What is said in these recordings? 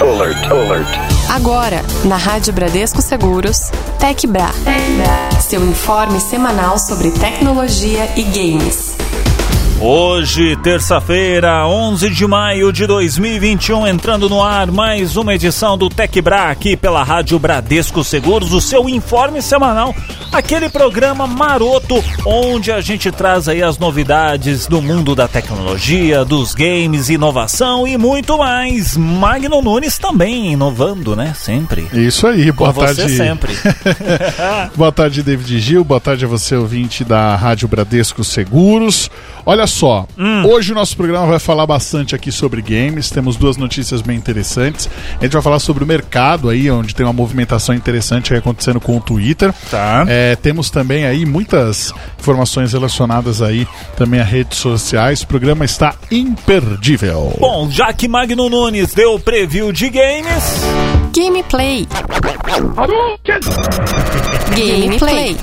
Alert, alert. Agora, na Rádio Bradesco Seguros, TecBra. Seu informe semanal sobre tecnologia e games. Hoje, terça-feira, 11 de maio de 2021, entrando no ar mais uma edição do TecBra aqui pela Rádio Bradesco Seguros, o seu informe semanal, aquele programa maroto onde a gente traz aí as novidades do mundo da tecnologia, dos games, inovação e muito mais. Magno Nunes também inovando, né? Sempre. Isso aí, boa Com tarde. você sempre. boa tarde, David Gil. Boa tarde a você, ouvinte da Rádio Bradesco Seguros. Olha só, Hum. hoje o nosso programa vai falar bastante aqui sobre games. Temos duas notícias bem interessantes. A gente vai falar sobre o mercado aí, onde tem uma movimentação interessante aí acontecendo com o Twitter. Tá. É, temos também aí muitas informações relacionadas aí também a redes sociais. O programa está imperdível. Bom, já que Magno Nunes deu o preview de games, Gameplay. Gameplay.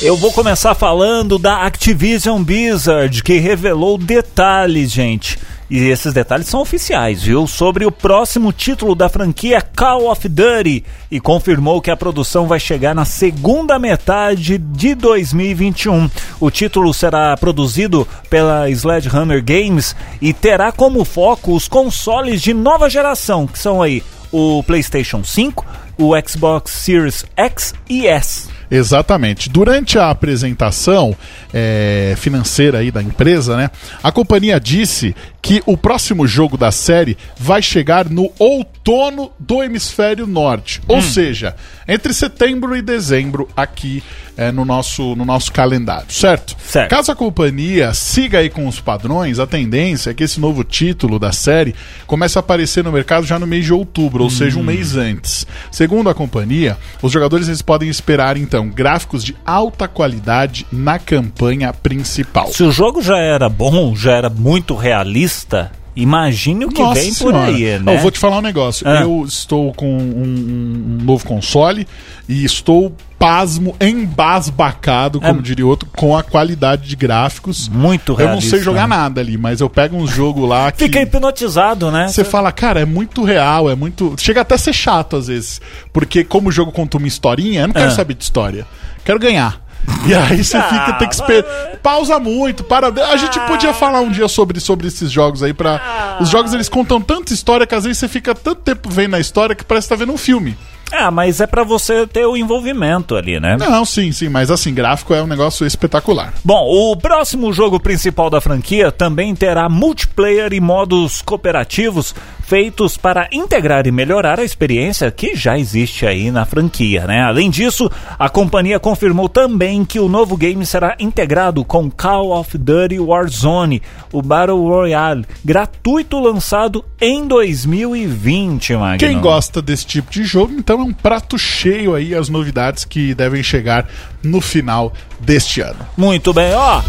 Eu vou começar falando da Activision Blizzard, que revelou detalhes, gente. E esses detalhes são oficiais, viu? Sobre o próximo título da franquia Call of Duty e confirmou que a produção vai chegar na segunda metade de 2021. O título será produzido pela Sledgehammer Games e terá como foco os consoles de nova geração, que são aí o PlayStation 5, o Xbox Series X e S. Exatamente. Durante a apresentação é, financeira aí da empresa, né, a companhia disse que o próximo jogo da série vai chegar no outono do hemisfério norte, ou seja, entre setembro e dezembro aqui é, no, nosso, no nosso calendário, certo? Certo. Caso a companhia siga aí com os padrões, a tendência é que esse novo título da série comece a aparecer no mercado já no mês de outubro, ou seja, um mês antes. Segundo a companhia, os jogadores eles podem esperar então gráficos de alta qualidade na campanha principal. Se o jogo já era bom, já era muito realista, imagine o que Nossa vem por Senhora. aí, Não, né? eu vou te falar um negócio. Ah. Eu estou com um, um- novo console e estou pasmo, embasbacado, como É. diria outro, com a qualidade de gráficos. Muito Eu realista. não sei jogar né? nada ali, mas eu pego um jogo lá que... Fica hipnotizado, né? Você fala, cara, é muito real, é muito. Chega até a ser chato às vezes. Porque, como o jogo conta uma historinha, eu não quero Ah. saber de história. Quero ganhar. E aí você Ah, fica, tem que esperar. Pausa muito, para. A gente podia falar um dia sobre, sobre esses jogos aí para Os jogos eles contam tanta história que às vezes você fica tanto tempo vendo a história que parece que tá vendo um filme. Ah, mas é pra você ter o envolvimento ali, né? Não, sim, sim, mas assim, gráfico é um negócio espetacular. Bom, o próximo jogo principal da franquia também terá multiplayer e modos cooperativos feitos para integrar e melhorar a experiência que já existe aí na franquia, né? Além disso, a companhia confirmou também que o novo game será integrado com Call of Duty Warzone, o Battle Royale, gratuito lançado em 2020, Magno. Quem gosta desse tipo de jogo, então é um prato cheio aí as novidades que devem chegar no final deste ano. Muito bem, ó.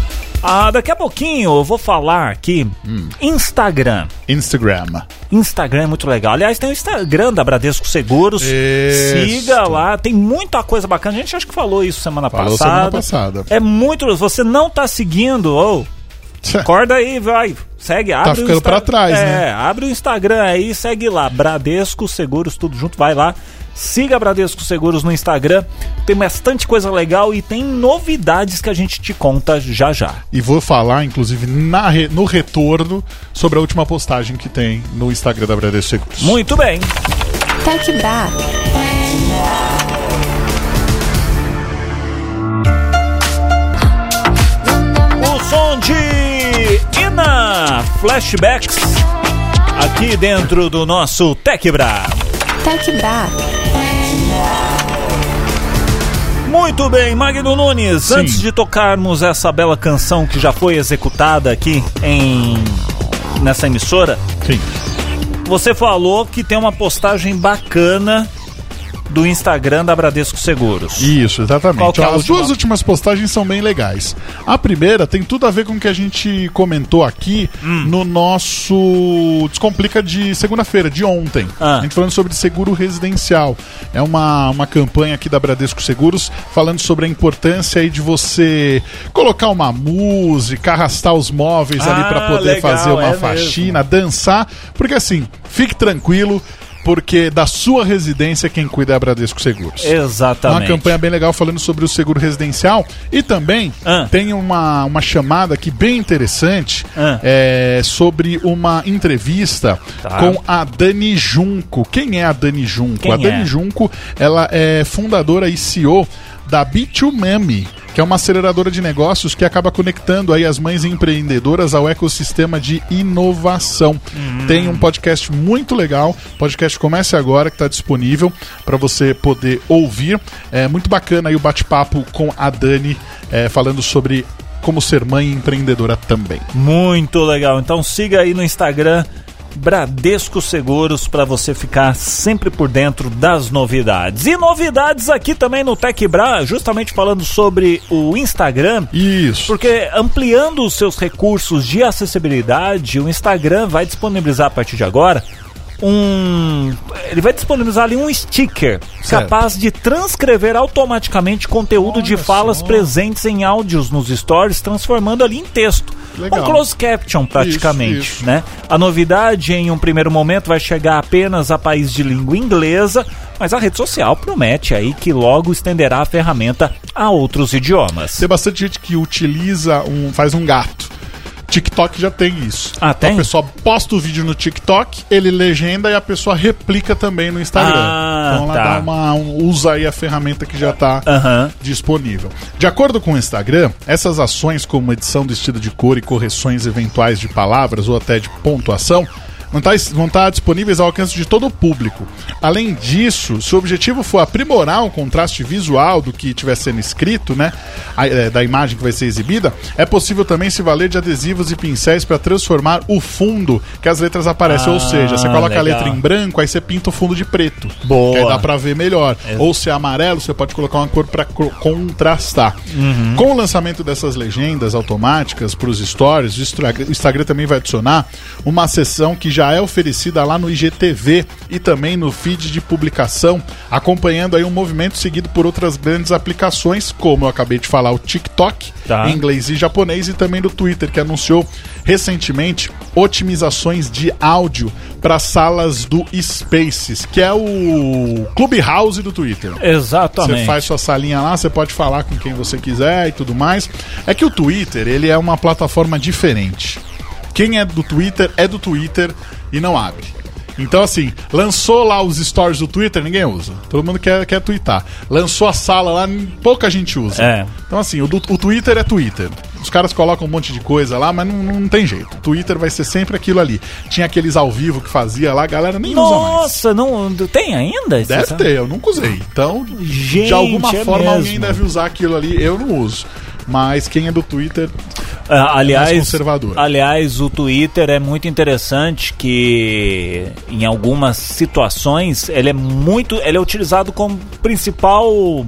Ah, daqui a pouquinho eu vou falar aqui Instagram. Instagram. Instagram é muito legal. Aliás, tem o Instagram da Bradesco Seguros. Isso. Siga lá, tem muita coisa bacana. A gente acho que falou isso semana Falou passada. semana passada. É muito. Você não tá seguindo, ou acorda aí, vai. Segue, abre o Tá ficando Insta- pra trás, é, né? abre o Instagram aí, segue lá. Bradesco Seguros, tudo junto, vai lá. Siga Bradesco Seguros no Instagram. Tem bastante coisa legal e tem novidades que a gente te conta já já. E vou falar, inclusive, na re- no retorno sobre a última postagem que tem no Instagram da Bradesco Seguros. Muito bem. TecBra. O som de Ina Flashbacks aqui dentro do nosso TecBra. TecBra. Muito bem, Magno Nunes, Sim. antes de tocarmos essa bela canção que já foi executada aqui em nessa emissora, Sim. você falou que tem uma postagem bacana do Instagram da Bradesco Seguros. Isso, exatamente. Qual que é As última? duas últimas postagens são bem legais. A primeira tem tudo a ver com o que a gente comentou aqui Hum. no nosso Descomplica de segunda-feira, de ontem. Ah. A gente falando sobre seguro residencial. É uma, uma campanha aqui da Bradesco Seguros falando sobre a importância aí de você colocar uma música, arrastar os móveis ali Ah, para poder legal, fazer uma é faxina, dançar. Porque assim, Fique tranquilo, porque da sua residência quem cuida é a Bradesco Seguros. Exatamente. Uma campanha bem legal falando sobre o seguro residencial. E também Ah. tem uma, uma chamada aqui bem interessante Ah. é, sobre uma entrevista Tá. com a Dani Junco. Quem é a Dani Junco? Quem a Dani é? Junco, ela é fundadora e CEO da B2Mami, que é uma aceleradora de negócios que acaba conectando aí as mães empreendedoras ao ecossistema de inovação. Hum. Tem um podcast muito legal, o podcast comece agora que está disponível para você poder ouvir. É muito bacana aí o bate-papo com a Dani é, falando sobre como ser mãe empreendedora também. Muito legal. Então siga aí no Instagram Bradesco Seguros para você ficar sempre por dentro das novidades. E novidades aqui também no TecBra, justamente falando sobre o Instagram. Isso. Porque ampliando os seus recursos de acessibilidade, o Instagram vai disponibilizar a partir de agora um. Ele vai disponibilizar ali um sticker Certo. capaz de transcrever automaticamente conteúdo de Olha falas só. presentes em áudios nos stories, transformando ali em texto. Legal. Um close caption praticamente, Isso, isso. né? A novidade em um primeiro momento vai chegar apenas a país de língua inglesa, mas a rede social promete aí que logo estenderá a ferramenta a outros idiomas. Tem bastante gente que utiliza um. faz um gato. TikTok já tem isso. Ah, Então tem? a pessoa posta o vídeo no TikTok, ele legenda e a pessoa replica também no Instagram. Ah, então ela tá. dá uma, um- usa aí a ferramenta que já está disponível. De acordo com o Instagram, essas ações como edição do estilo de cor e correções eventuais de palavras ou até de pontuação vão estar, vão estar disponíveis ao alcance de todo o público. Além disso, se o objetivo for aprimorar o contraste visual do que estiver sendo escrito, né, a- é, da imagem que vai ser exibida, é possível também se valer de adesivos e pincéis para transformar o fundo que as letras aparecem. Ah, Ou seja, você coloca a legal. letra em branco, aí você pinta o fundo de preto. Boa. Que aí dá pra ver melhor. É. Ou se é amarelo, você pode colocar uma cor co- contrastar. Uhum. Com o lançamento dessas legendas automáticas pros stories, o Instra- o Instagram também vai adicionar uma seção que já é oferecida lá no IGTV e também no feed de publicação, acompanhando aí um movimento seguido por outras grandes aplicações, como eu acabei de falar, o TikTok, Tá. em inglês e japonês, e também do Twitter, que anunciou recentemente otimizações de áudio para salas do Spaces, que é o Clubhouse do Twitter. Exatamente. Você faz sua salinha lá, você pode falar com quem você quiser e tudo mais. É que o Twitter, ele é uma plataforma diferente. Quem é do Twitter é do Twitter e não abre. Então, assim, lançou lá os stories do Twitter, ninguém usa. Todo mundo quer, quer twittar. Lançou a sala lá, pouca gente usa. É. Então, assim, o, do- o Twitter é Twitter. Os caras colocam um monte de coisa lá, mas não, não tem jeito. O Twitter vai ser sempre aquilo ali. Tinha aqueles ao vivo que fazia lá, a galera nem usa mais. Nossa, não tem ainda? Deve sabe? ter, eu nunca usei. Então, Gente, de alguma é forma, mesmo. alguém deve usar aquilo ali. Eu não uso. Mas quem é do Twitter, aliás, mais conservador. aliás, o Twitter é muito interessante que em algumas situações ele é muito, ele é utilizado como principal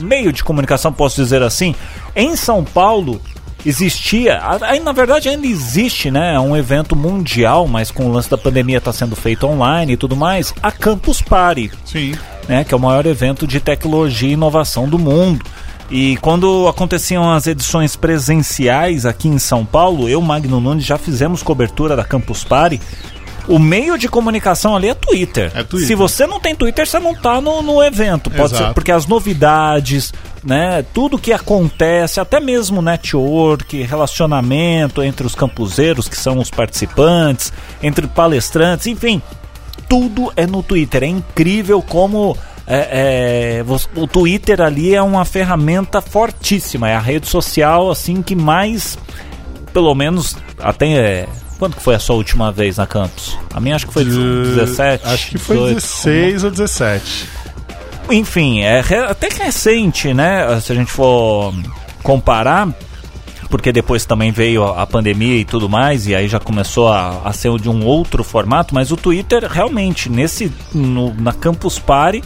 meio de comunicação, posso dizer assim. Em São Paulo existia, aí na verdade ainda existe, né, um evento mundial, mas com o lance da pandemia está sendo feito online e tudo mais, a Campus Party sim. né, que é o maior evento de tecnologia e inovação do mundo. E quando aconteciam as edições presenciais aqui em São Paulo, eu, Magno Nunes, já fizemos cobertura da Campus Party. O meio de comunicação ali é Twitter. É Twitter. Se você não tem Twitter, você não tá no, no evento. Pode Exato. ser porque as novidades, né, tudo que acontece, até mesmo network, relacionamento entre os campuseiros, que são os participantes, entre palestrantes, enfim, tudo é no Twitter. É incrível como é, é, o Twitter ali é uma ferramenta fortíssima. É a rede social assim que mais, pelo menos até é, quando que foi a sua última vez na campus? A minha acho que foi 17. Acho que foi 18, 16 ou 17. enfim, é até recente, né? Se a gente for comparar, porque depois também veio a a pandemia e tudo mais, e aí já começou a, a ser de um outro formato, mas o Twitter realmente, nesse. no- na Campus Party,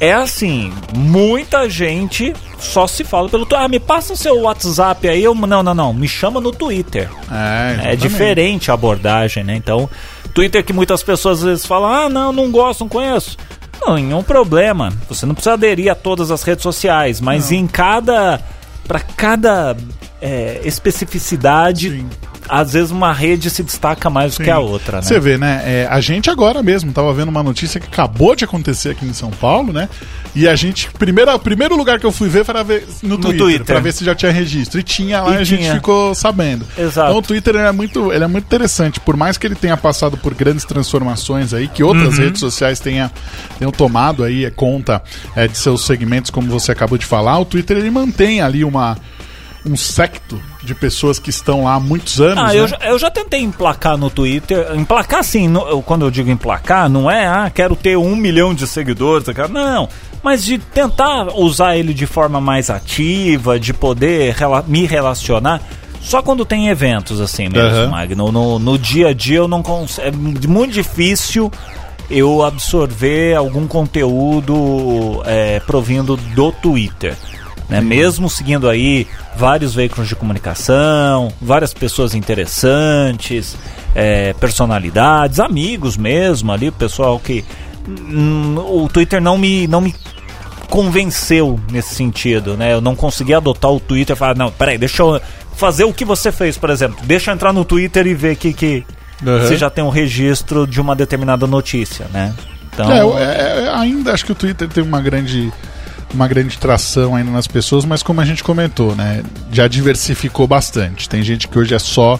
é assim, muita gente só se fala pelo Twitter. Ah, me passa o seu WhatsApp aí. Eu, não, não, não. Me chama no Twitter. É, É diferente a abordagem, né? Então, Twitter que muitas pessoas às vezes falam, ah, não, não gosto, não conheço. Não, nenhum problema. Você não precisa aderir a todas as redes sociais, mas em cada. para cada é, especificidade. Sim. Às vezes uma rede se destaca mais do que a outra, né? Você vê, né? É, a gente agora mesmo tava vendo uma notícia que acabou de acontecer aqui em São Paulo, né? E a gente, primeiro, primeiro lugar que eu fui ver foi ver no, no Twitter, Twitter, pra ver se já tinha registro. E tinha lá e, a tinha. gente ficou sabendo. Exato. Então o Twitter é muito, ele é muito interessante, por mais que ele tenha passado por grandes transformações aí, que outras uhum. redes sociais tenha, tenham tomado aí conta é, de seus segmentos, como você acabou de falar, o Twitter ele mantém ali uma um secto de pessoas que estão lá há muitos anos. Ah, né? eu, já, eu já tentei emplacar no Twitter. Emplacar, sim, no, quando eu digo emplacar, não é, ah, quero ter um milhão de seguidores. Não, mas de tentar usar ele de forma mais ativa, de poder rela me relacionar. Só quando tem eventos assim mesmo, uhum. Magno. No, no dia a dia eu não consigo. É muito difícil eu absorver algum conteúdo é, provindo do Twitter. Né? Mesmo seguindo aí vários veículos de comunicação, várias pessoas interessantes, é, personalidades, amigos mesmo ali, o pessoal que. Hum, o Twitter não me, não me convenceu nesse sentido, né? Eu não consegui adotar o Twitter e falar, não, peraí, deixa eu fazer o que você fez, por exemplo. Deixa eu entrar no Twitter e ver que, que uhum. você já tem um registro de uma determinada notícia, né? Então... É, é, é, ainda acho que o Twitter tem uma grande uma grande tração ainda nas pessoas, mas como a gente comentou, né, já diversificou bastante. Tem gente que hoje é só,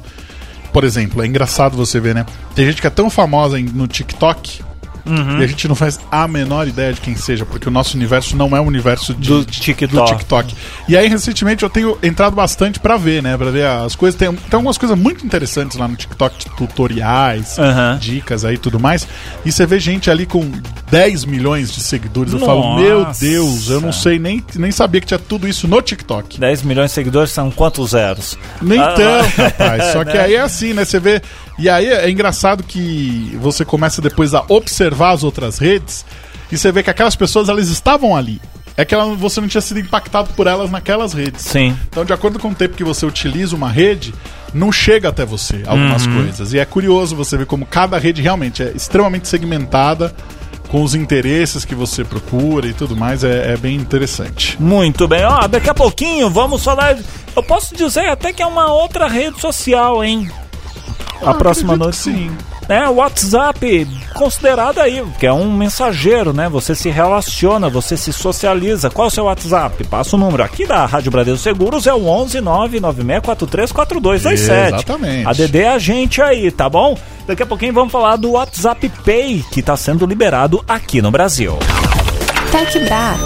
por exemplo, é engraçado você ver, né? Tem gente que é tão famosa no TikTok Uhum. E a gente não faz a menor ideia de quem seja, porque o nosso universo não é o universo de, do, TikTok. do TikTok. E aí, recentemente, eu tenho entrado bastante para ver, né? Pra ver as coisas. Tem, tem algumas coisas muito interessantes lá no TikTok, tutoriais, uhum. dicas aí e tudo mais. E você vê gente ali com 10 milhões de seguidores. Nossa. Eu falo, meu Deus, eu não sei nem, nem sabia que tinha tudo isso no TikTok. 10 milhões de seguidores são quantos zeros? Nem ah, tanto, rapaz. Só que aí é assim, né? Você vê e aí é engraçado que você começa depois a observar as outras redes e você vê que aquelas pessoas elas estavam ali. É que ela, você não tinha sido impactado por elas naquelas redes. Sim. Então, de acordo com o tempo que você utiliza uma rede, não chega até você algumas uhum. coisas. E é curioso você ver como cada rede realmente é extremamente segmentada com os interesses que você procura e tudo mais, é, é, bem interessante. Muito bem, ó, daqui a pouquinho vamos falar. Eu posso dizer até que é uma outra rede social, hein? a próxima noite. Sim. É, o WhatsApp, considerado aí, que é um mensageiro, né? Você se relaciona, você se socializa. Qual é o seu WhatsApp? Passa o número aqui da Rádio Bradesco Seguros, é o 11 996434227. Exatamente. A DD é a gente aí, tá bom? Daqui a pouquinho vamos falar do WhatsApp Pay, que está sendo liberado aqui no Brasil. Tech Bra.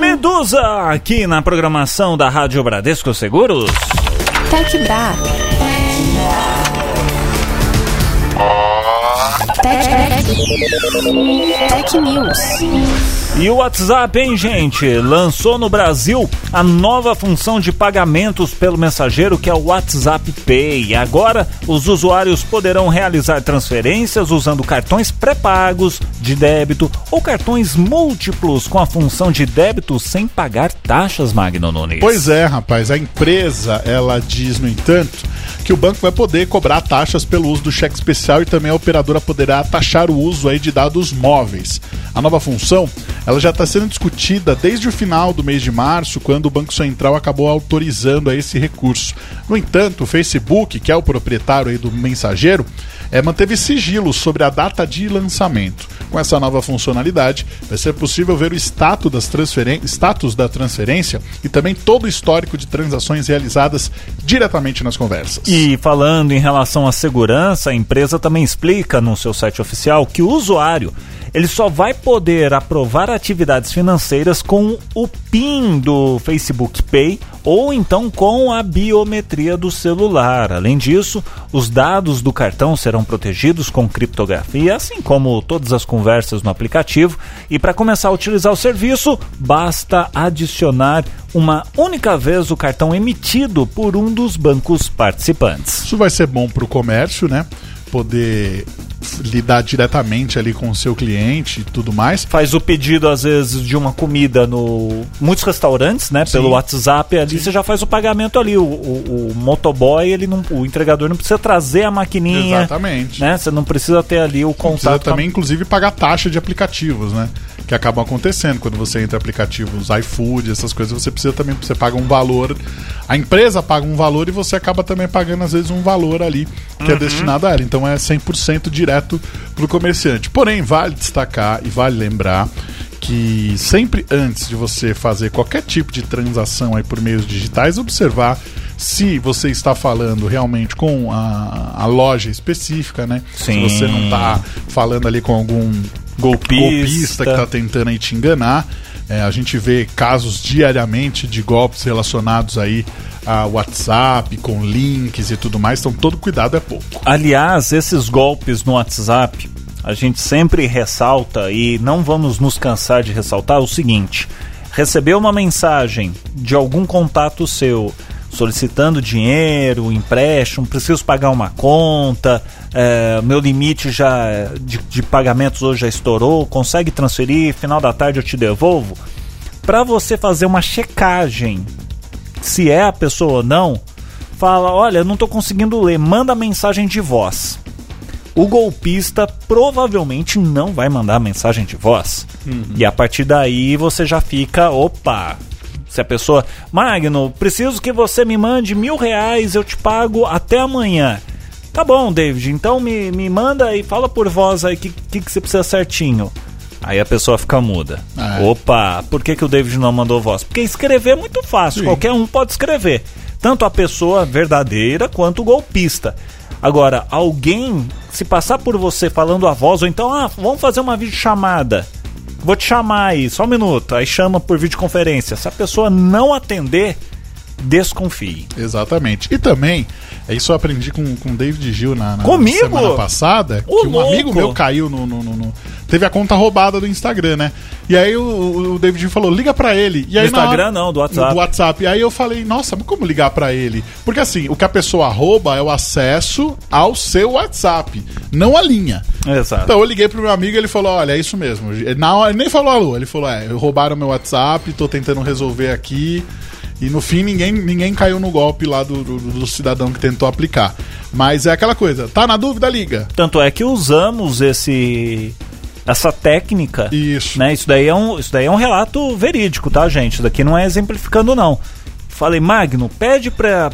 Medusa, aqui na programação da Rádio Bradesco Seguros. Tech Bra. Tech, Tech News. E o WhatsApp, hein, gente? Lançou no Brasil a nova função de pagamentos pelo mensageiro que é o WhatsApp Pay. Agora, os usuários poderão realizar transferências usando cartões pré-pagos de débito ou cartões múltiplos com a função de débito sem pagar taxas, Magno Nunes. Pois é, rapaz. A empresa, ela diz, no entanto, que o banco vai poder cobrar taxas pelo uso do cheque especial e também a operadora poderá taxar o uso aí de dados móveis. A nova função ela já está sendo discutida desde o final do mês de março, quando o Banco Central acabou autorizando esse recurso. No entanto, o Facebook, que é o proprietário do mensageiro, é, manteve sigilo sobre a data de lançamento. Com essa nova funcionalidade, vai ser possível ver o status, das status da transferência e também todo o histórico de transações realizadas diretamente nas conversas. E falando em relação à segurança, a empresa também explica no seu site oficial que o usuário ele só vai poder aprovar atividades financeiras com o PIN do Facebook Pay ou então com a biometria do celular. Além disso, os dados do cartão serão protegidos com criptografia, assim como todas as conversas no aplicativo. E para começar a utilizar o serviço, basta adicionar uma única vez o cartão emitido por um dos bancos participantes. Isso vai ser bom para o comércio, né? Poder lidar diretamente ali com o seu cliente e tudo mais. Faz o pedido, às vezes, de uma comida no. Muitos restaurantes, né? Pelo Sim. WhatsApp ali, você já faz o pagamento ali. O, o, o motoboy, ele não, o entregador não precisa trazer a maquininha. Exatamente. Né? Você não precisa ter ali o Precisa contato. com a- também, inclusive, pagar taxa de aplicativos, né? Que acabam acontecendo quando você entra em aplicativos iFood, essas coisas, você precisa também, você paga um valor. A empresa paga um valor e você acaba também pagando, às vezes, um valor ali que é destinado a ela. Então é 100% direto pro comerciante. Porém, vale destacar e vale lembrar que sempre antes de você fazer qualquer tipo de transação aí por meios digitais, observar se você está falando realmente com a, a loja específica, né? Sim. Se você não está falando ali com algum Golpista. golpista que está tentando aí te enganar. É, a gente vê casos diariamente de golpes relacionados aí a WhatsApp, com links e tudo mais. Então todo cuidado é pouco. Aliás, esses golpes no WhatsApp, a gente sempre ressalta e não vamos nos cansar de ressaltar o seguinte: recebeu uma mensagem de algum contato seu solicitando dinheiro, empréstimo, preciso pagar uma conta, é, meu limite já de, de pagamentos hoje já estourou, consegue transferir, final da tarde eu te devolvo. Para você fazer uma checagem se é a pessoa ou não, fala: Olha, não tô conseguindo ler, manda mensagem de voz. O golpista provavelmente não vai mandar mensagem de voz. E a partir daí você já fica: opa. Se a pessoa, Magno, preciso que você me mande mil reais, eu te pago até amanhã. Tá bom, David, então me, me manda e fala por voz aí o que, que, que você precisa certinho. Aí a pessoa fica muda. É. Opa, por que, que o David não mandou voz? Porque escrever é muito fácil, Sim. qualquer um pode escrever. Tanto a pessoa verdadeira quanto o golpista. Agora, alguém se passar por você falando a voz, ou então, ah, vamos fazer uma videochamada. Vou te chamar aí, só um minuto. Aí chama por videoconferência. Se a pessoa não atender, desconfie. Exatamente. E também, isso eu aprendi com o David Gil na, na Comigo? semana passada. Que um louco! amigo meu caiu no, no- no- no- Teve a conta roubada do Instagram, né? E aí o, o David Gil falou: liga pra ele. E aí, Do Instagram não, do WhatsApp. Do WhatsApp. E aí eu falei: nossa, mas como ligar pra ele? Porque assim, o que a pessoa rouba é o acesso ao seu WhatsApp, não a linha. Exato. Então eu liguei pro meu amigo e ele falou: Olha, é isso mesmo. Na hora, ele nem falou alô, ele falou: É, roubaram meu WhatsApp, tô tentando resolver aqui. E no fim ninguém, ninguém caiu no golpe lá do, do, do cidadão que tentou aplicar. Mas é aquela coisa, tá na dúvida, liga. Tanto é que usamos esse essa técnica. Isso. Né? Isso, daí é um, isso daí é um relato verídico, tá, gente? Isso daqui não é exemplificando, não. Falei, Magno, pede para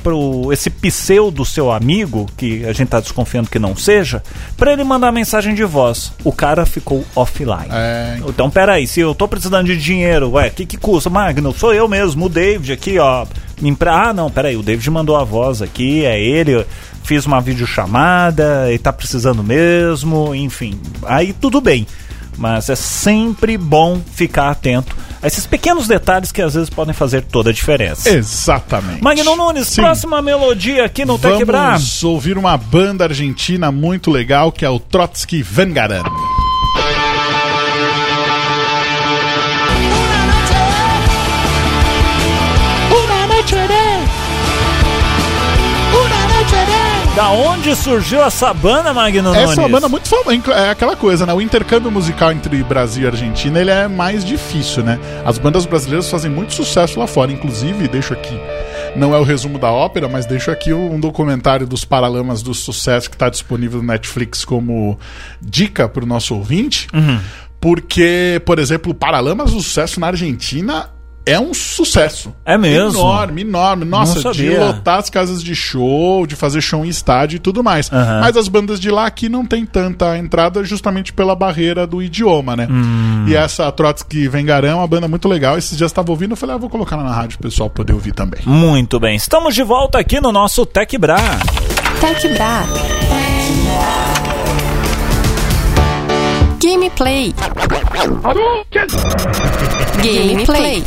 esse pseudo seu amigo, que a gente tá desconfiando que não seja, para ele mandar mensagem de voz. O cara ficou offline. É, Então, peraí, se eu tô precisando de dinheiro, ué, o que que custa? Magno, sou eu mesmo, o David aqui, ó. Ah, não, peraí, o David mandou a voz aqui, é ele, fiz uma videochamada, ele tá precisando mesmo, enfim. Aí tudo bem. Mas é sempre bom ficar atento a esses pequenos detalhes que às vezes podem fazer toda a diferença. exatamente. Magno Nunes, Sim. próxima melodia aqui no Tech Bra. Vamos ouvir uma banda argentina muito legal que é o Trotsky Vengaran. Da onde surgiu essa banda, Magno Nunes? Essa é uma banda muito famosa. É aquela coisa, né? O intercâmbio musical entre Brasil e Argentina ele é mais difícil, né? As bandas brasileiras fazem muito sucesso lá fora. Inclusive, deixo aqui. Não é o resumo da ópera, mas deixo aqui um documentário dos Paralamas do Sucesso que está disponível no Netflix como dica para o nosso ouvinte. Uhum. Porque, por exemplo, o Paralamas do Sucesso na Argentina é um sucesso. É mesmo? Enorme, enorme. Nossa, de lotar as casas de show, de fazer show em estádio e tudo mais. Aham. Mas as bandas de lá aqui não tem tanta entrada justamente pela barreira do idioma, né? Hum. E essa Trotsky Vengarão é uma banda muito legal. Esses dias estava ouvindo, eu falei, ah, vou colocar na rádio pro pessoal poder ouvir também. Muito bem, estamos de volta aqui no nosso Tech Bra. Tech Bra. Gameplay. Gameplay.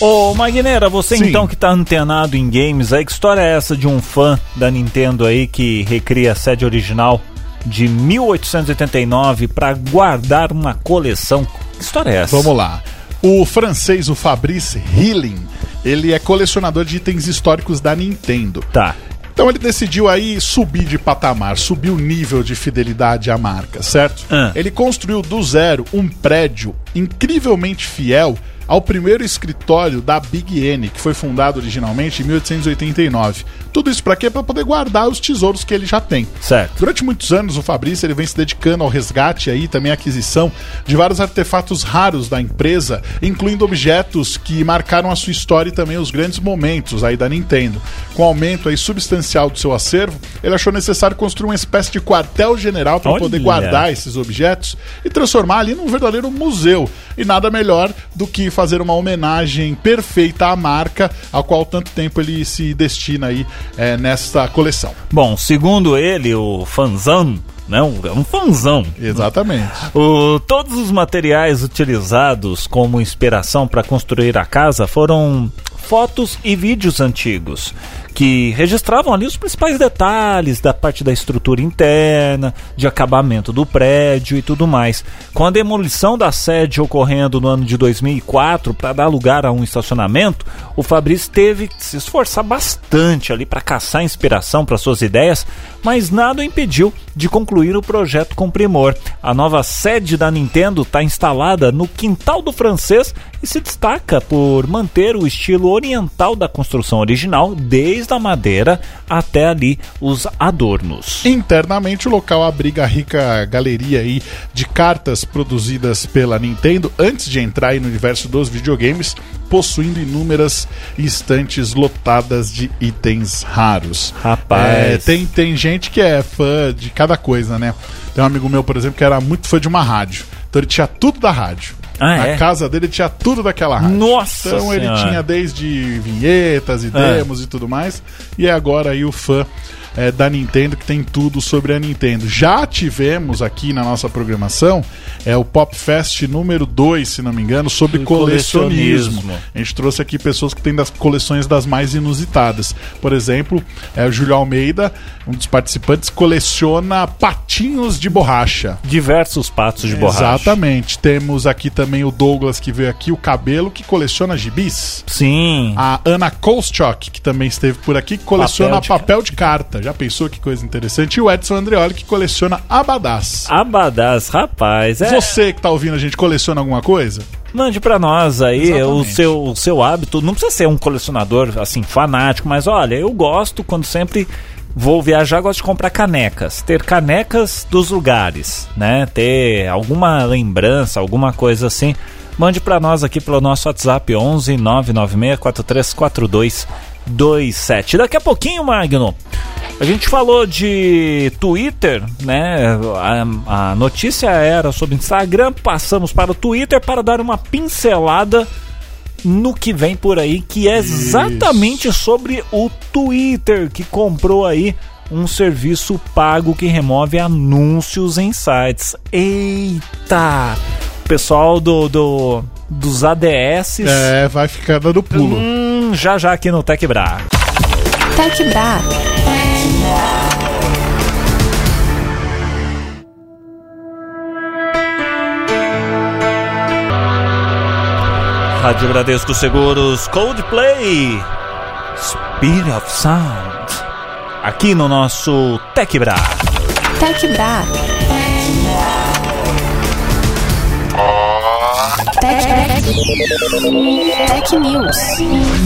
Ô Magneira, você Sim. então que tá antenado em games aí, que história é essa de um fã da Nintendo aí que recria a sede original de 1889 para guardar uma coleção? Que história é essa? Vamos lá. O francês, o Fabrice Hilling, ele é colecionador de itens históricos da Nintendo. Tá. Então ele decidiu aí subir de patamar, subir o nível de fidelidade à marca, certo? Ah. Ele construiu do zero um prédio incrivelmente fiel ao primeiro escritório da Big N, que foi fundado originalmente em 1889. Tudo isso para quê? Para poder guardar os tesouros que ele já tem. Certo. Durante muitos anos, o Fabrício ele vem se dedicando ao resgate e aí também à aquisição de vários artefatos raros da empresa, incluindo objetos que marcaram a sua história e também os grandes momentos aí da Nintendo. Com o aumento aí substancial do seu acervo, ele achou necessário construir uma espécie de quartel-general para poder guardar esses objetos e transformar ali num verdadeiro museu. E nada melhor do que fazer uma homenagem perfeita à marca, a qual tanto tempo ele se destina aí é, nesta coleção. Bom, segundo ele, o fanzão, né? Um, é um fanzão. Exatamente. O, todos os materiais utilizados como inspiração para construir a casa foram fotos e vídeos antigos que registravam ali os principais detalhes da parte da estrutura interna, de acabamento do prédio e tudo mais. Com a demolição da sede ocorrendo no ano de 2004 para dar lugar a um estacionamento, o Fabrício teve que se esforçar bastante ali para caçar inspiração para suas ideias, mas nada o impediu de concluir o projeto com primor. A nova sede da Nintendo está instalada no quintal do francês e se destaca por manter o estilo oriental da construção original, desde a madeira até ali os adornos. Internamente, o local abriga a rica galeria aí de cartas produzidas pela Nintendo antes de entrar aí no universo dos videogames, possuindo inúmeras estantes lotadas de itens raros. Rapaz. É, tem, tem gente que é fã de cada coisa, né? Tem um amigo meu, por exemplo, que era muito fã de uma rádio. Então ele tinha tudo da rádio. Ah, é? casa dele tinha tudo daquela rádio. Nossa Então ele Senhora. tinha desde vinhetas e demos e tudo mais. E é agora aí o fã é, da Nintendo que tem tudo sobre a Nintendo. Já tivemos aqui na nossa programação é o Pop Fest número 2, se não me engano, sobre colecionismo. colecionismo. A gente trouxe aqui pessoas que têm das coleções das mais inusitadas. Por exemplo, é, o Júlio Almeida, um dos participantes, coleciona patinhos de borracha. Diversos patos de borracha. Exatamente. Temos aqui também o Douglas que veio aqui, o cabelo, que coleciona gibis. Sim. A Ana Kolchok, que também esteve por aqui, que coleciona Papel papel de de, carta. Já pensou que coisa interessante? E o Edson Andreoli, que coleciona abadás. Abadás, rapaz. É, Você que tá ouvindo a gente, coleciona alguma coisa? Mande pra nós aí o seu, o seu hábito. Não precisa ser um colecionador assim fanático, mas olha, eu gosto quando sempre vou viajar, gosto de comprar canecas, ter canecas dos lugares, né? Ter alguma lembrança, alguma coisa assim. Mande pra nós aqui pelo nosso WhatsApp 11 996 4342 27. Daqui a pouquinho, Magno, a gente falou de Twitter, né? A, a notícia era sobre Instagram, passamos para o Twitter para dar uma pincelada no que vem por aí, que é exatamente sobre o Twitter, que comprou aí um serviço pago que remove anúncios em sites. Eita! O pessoal do, do dos ADS É, vai ficar dando pulo. hum, já já aqui no Tech Bra. Tech Bra. Rádio Bradesco Seguros Coldplay Speed of Sound aqui no nosso Tech Bra. Tech Bra. Tech, News.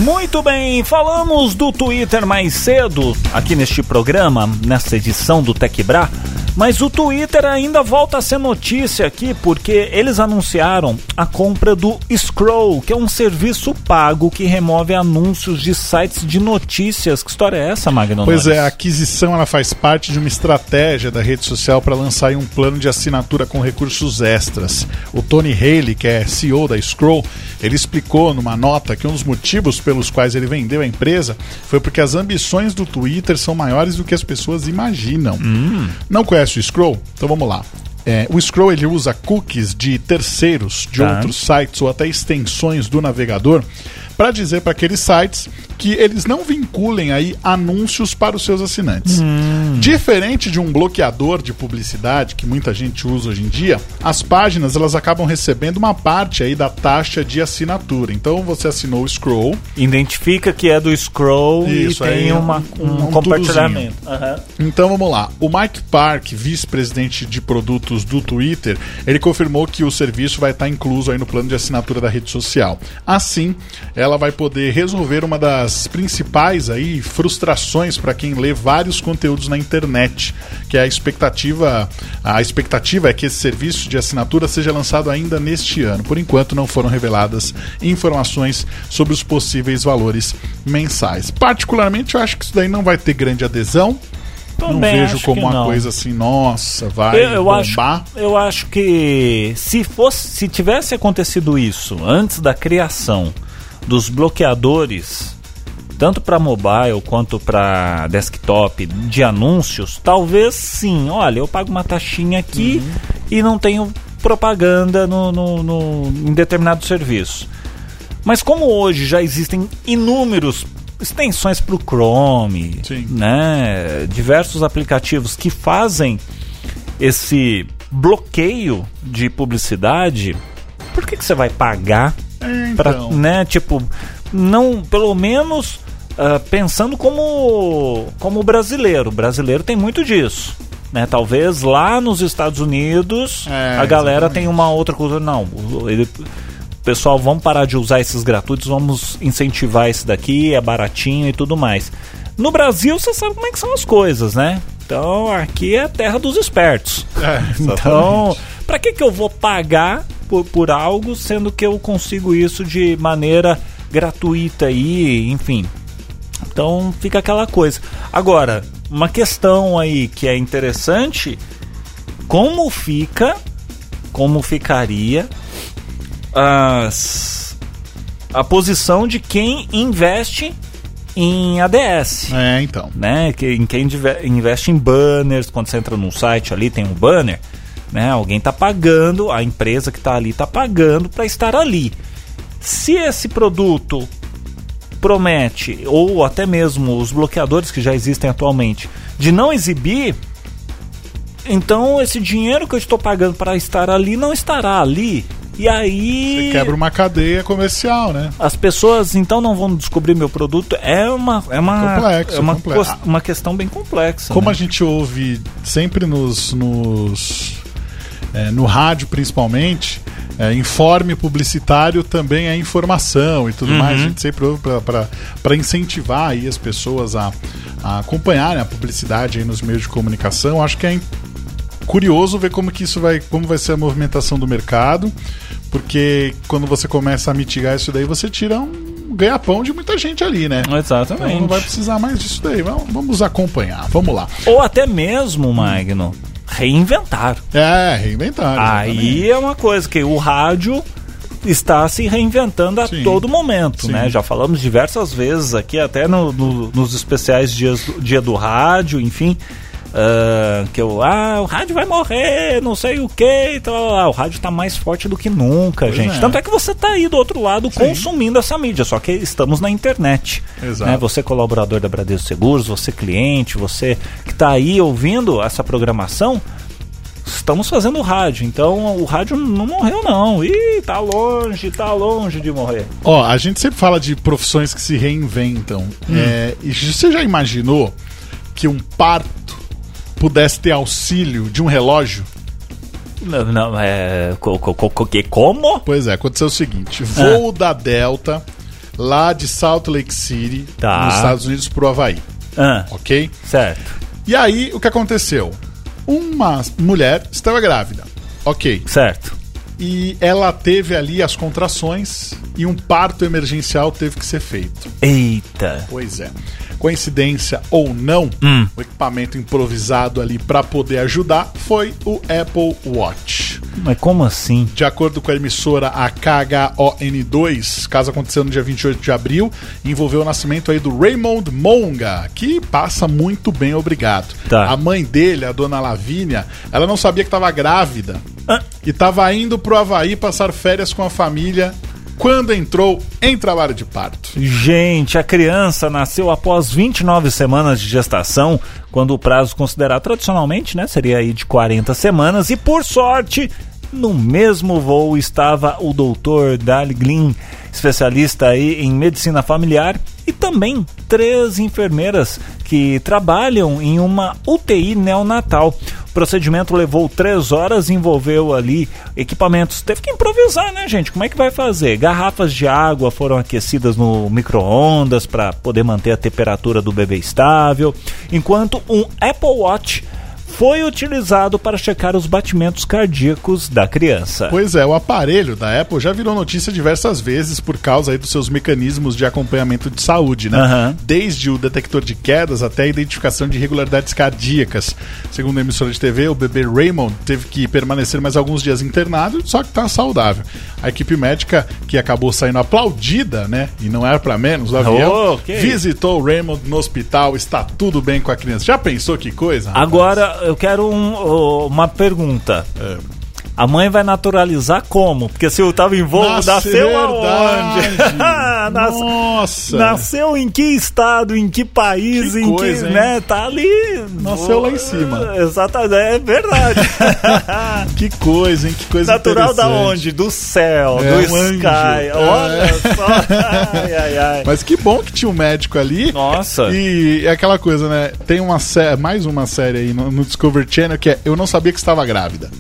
Muito bem, falamos do Twitter mais cedo aqui neste programa, nessa edição do Tech Bra, mas o Twitter ainda volta a ser notícia aqui porque eles anunciaram a compra do Scroll, que é um serviço pago que remove anúncios de sites de notícias. Que história é essa, Magno? Pois é, a aquisição ela faz parte de uma estratégia da rede social para lançar um plano de assinatura com recursos extras. O Tony Haley, que é CEO da Scroll, ele explicou numa nota que um dos motivos pelos quais ele vendeu a empresa foi porque as ambições do Twitter são maiores do que as pessoas imaginam. Não conhece o Scroll? Então vamos lá. É, o Scroll ele usa cookies de terceiros, de Tá. outros sites ou até extensões do navegador para dizer para aqueles sites que eles não vinculem aí anúncios para os seus assinantes. Hum. Diferente de um bloqueador de publicidade que muita gente usa hoje em dia, as páginas elas acabam recebendo uma parte aí da taxa de assinatura. Então você assinou o scroll, Identifica que é do scroll Isso, e tem aí uma, um- um, um compartilhamento. Aham. Então vamos lá. O Mike Park, vice-presidente de produtos do Twitter, ele confirmou que o serviço vai estar incluso aí no plano de assinatura da rede social. Assim, ela vai poder resolver uma das principais aí frustrações para quem lê vários conteúdos na internet, que é a expectativa, a expectativa é que esse serviço de assinatura seja lançado ainda neste ano. Por enquanto não foram reveladas informações sobre os possíveis valores mensais. Particularmente, eu acho que isso daí não vai ter grande adesão não Também vejo acho como uma não. coisa assim, nossa, vai Eu, eu acho, bombar. eu acho que se fosse, se tivesse acontecido isso antes da criação dos bloqueadores, tanto para mobile quanto para desktop de anúncios, talvez sim. Olha, eu pago uma taxinha aqui Uhum. e não tenho propaganda no, no, no- em determinado serviço. Mas como hoje já existem inúmeros extensões para o Chrome, Sim. né, diversos aplicativos que fazem esse bloqueio de publicidade, por que, que você vai pagar É, então. né, tipo, não, pelo menos ah, pensando como como brasileiro, o brasileiro tem muito disso. Né, talvez lá nos Estados Unidos É, a galera exatamente. tem uma outra coisa. Não, o- ele, pessoal, vamos parar de usar esses gratuitos, vamos incentivar esse daqui, é baratinho e tudo mais. No Brasil, você sabe como é que são as coisas, né? Então, aqui é a terra dos espertos. É, Então, pra que que eu vou pagar por, por algo, sendo que eu consigo isso de maneira gratuita aí, enfim. Então, fica aquela coisa. Agora, uma questão aí que é interessante, como fica, como ficaria as, a posição de quem investe em ADS É, então. né? Que, em quem dive- investe em banners, quando você entra num site ali tem um banner, né? Alguém tá pagando, a empresa que tá ali tá pagando para estar ali. Se esse produto promete, ou até mesmo os bloqueadores que já existem atualmente, de não exibir, então esse dinheiro que eu estou pagando para estar ali não estará ali. E aí Você quebra uma cadeia comercial, né? as pessoas então não vão descobrir meu produto. É uma é uma Complexo, é uma, complexo. uma questão bem complexa. Como né? a gente ouve sempre nos. nos é, no rádio, principalmente, é, informe publicitário também é informação e tudo Uhum. mais. A gente sempre ouve para incentivar aí as pessoas a, a acompanharem a publicidade nos meios de comunicação. Acho que é curioso ver como que isso vai, como vai ser a movimentação do mercado, porque quando você começa a mitigar isso daí, você tira um ganha-pão de muita gente ali, né? Exatamente. Então não vai precisar mais disso daí. Vamos, vamos acompanhar. Vamos lá. Ou até mesmo, Magno, reinventar. É, reinventar. exatamente. Aí é uma coisa que o rádio está se reinventando a Sim. todo momento, Sim. né? Já falamos diversas vezes aqui, até no- no- nos especiais dias, dia do rádio, enfim. Ah, que eu, ah, o rádio vai morrer, não sei o que, e tal, lá. o rádio está mais forte do que nunca, Pois gente. é. Tanto é que você está aí do outro lado Sim. consumindo essa mídia, só que estamos na internet. Exato. né? Você colaborador da Bradesco Seguros, você cliente, você que está aí ouvindo essa programação, estamos fazendo rádio. Então o rádio não morreu não. Ih, tá longe, tá longe de morrer. Ó, a gente sempre fala de profissões que se reinventam. Hum. É, e você já imaginou que um parto pudesse ter auxílio de um relógio? Não, não é. Co, co, co, que, como? Pois é, aconteceu o seguinte: voo da Delta, lá de Salt Lake City, Tá. nos Estados Unidos, pro Havaí. Ah, Ok? certo, E aí, o que aconteceu? Uma mulher estava grávida. Ok. certo. E ela teve ali as contrações e um parto emergencial teve que ser feito. Eita. Pois é. Coincidência ou não, Hum. o equipamento improvisado ali para poder ajudar foi o Apple Watch. Mas como assim? De acordo com a emissora a KHON2, caso aconteceu no dia 28 de abril, envolveu o nascimento aí do Raymond Monga, que passa muito bem, obrigado. Tá. A mãe dele, a dona Lavínia, ela não sabia que estava grávida Ah. e estava indo pro Havaí passar férias com a família quando entrou em trabalho de parto. Gente, a criança nasceu após 29 semanas de gestação, quando o prazo considerado tradicionalmente, né, seria aí de 40 semanas, e por sorte, no mesmo voo estava o doutor Dali Glynn, especialista aí em medicina familiar, e também três enfermeiras que trabalham em uma UTI neonatal. O procedimento levou três horas, envolveu ali equipamentos. Teve que improvisar, né, gente? Como é que vai fazer? Garrafas de água foram aquecidas no micro-ondas para poder manter a temperatura do bebê estável, enquanto um Apple Watch foi utilizado para checar os batimentos cardíacos da criança. Pois é, o aparelho da Apple já virou notícia diversas vezes por causa aí dos seus mecanismos de acompanhamento de saúde, né? Uhum. Desde o detector de quedas até a identificação de irregularidades cardíacas. Segundo a emissora de TV, o bebê Raymond teve que permanecer mais alguns dias internado, só que está saudável. A equipe médica, que acabou saindo aplaudida, né? E não era para menos, o avião, Oh, que visitou o Raymond no hospital, está tudo bem com a criança. Já pensou que coisa? Agora eu quero um- oh, uma pergunta. A mãe vai naturalizar como? Porque se eu tava em voo, Nasce- nasceu aonde? Nas- Nossa! Nasceu em que estado, em que país, Que em coisa, que, hein? né? Tá ali. Nasceu lá em cima. Exatamente, é verdade. Que coisa, hein? Que coisa Natural da onde? Do céu, É, do um sky. Olha É. só. Ai, ai, ai. Mas que bom que tinha um médico ali. Nossa. E é aquela coisa, né? Tem uma sé- mais uma série aí no, no Discovery Channel que é Eu Não Sabia Que Estava Grávida.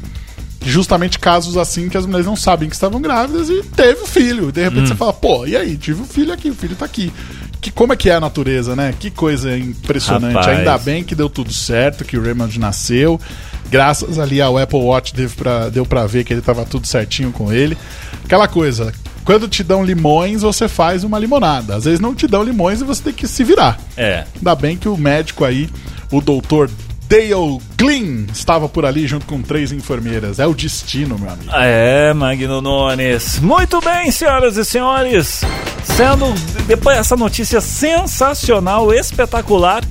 Justamente casos assim que as mulheres não sabem que estavam grávidas e teve o filho. De Hum. repente você fala, pô, e aí? Tive o filho aqui, o filho tá aqui. Que, como é que é a natureza, né? Que coisa impressionante. Rapaz. Ainda bem que deu tudo certo, que o Raymond nasceu. Graças ali ao Apple Watch deu pra, deu pra ver que ele tava tudo certinho com ele. Aquela coisa, quando te dão limões, você faz uma limonada. Às vezes não te dão limões e você tem que se virar. É. Ainda bem que o médico aí, o doutor Dale Glynn, estava por ali junto com três enfermeiras. É o destino, meu amigo. É, Magno Nunes. Muito bem, senhoras e senhores. Sendo depois dessa notícia sensacional, espetacular,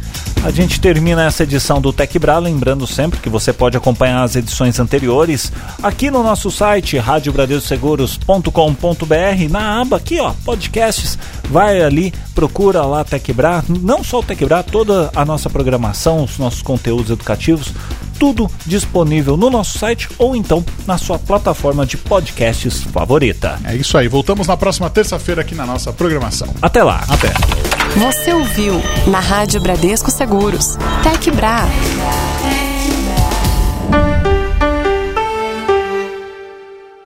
a gente termina essa edição do Tech Bra, lembrando sempre que você pode acompanhar as edições anteriores aqui no nosso site radiobradeuseguros.com.br, na aba aqui, ó, podcasts. Vai ali, procura lá Tech Bra, não só o Tech Bra, toda a nossa programação, os nossos conteúdos educativos, tudo disponível no nosso site ou então na sua plataforma de podcasts favorita. É isso aí. Voltamos na próxima terça-feira aqui na nossa programação. Até lá. Até. Você ouviu na Rádio Bradesco Seguros. Tec Bra.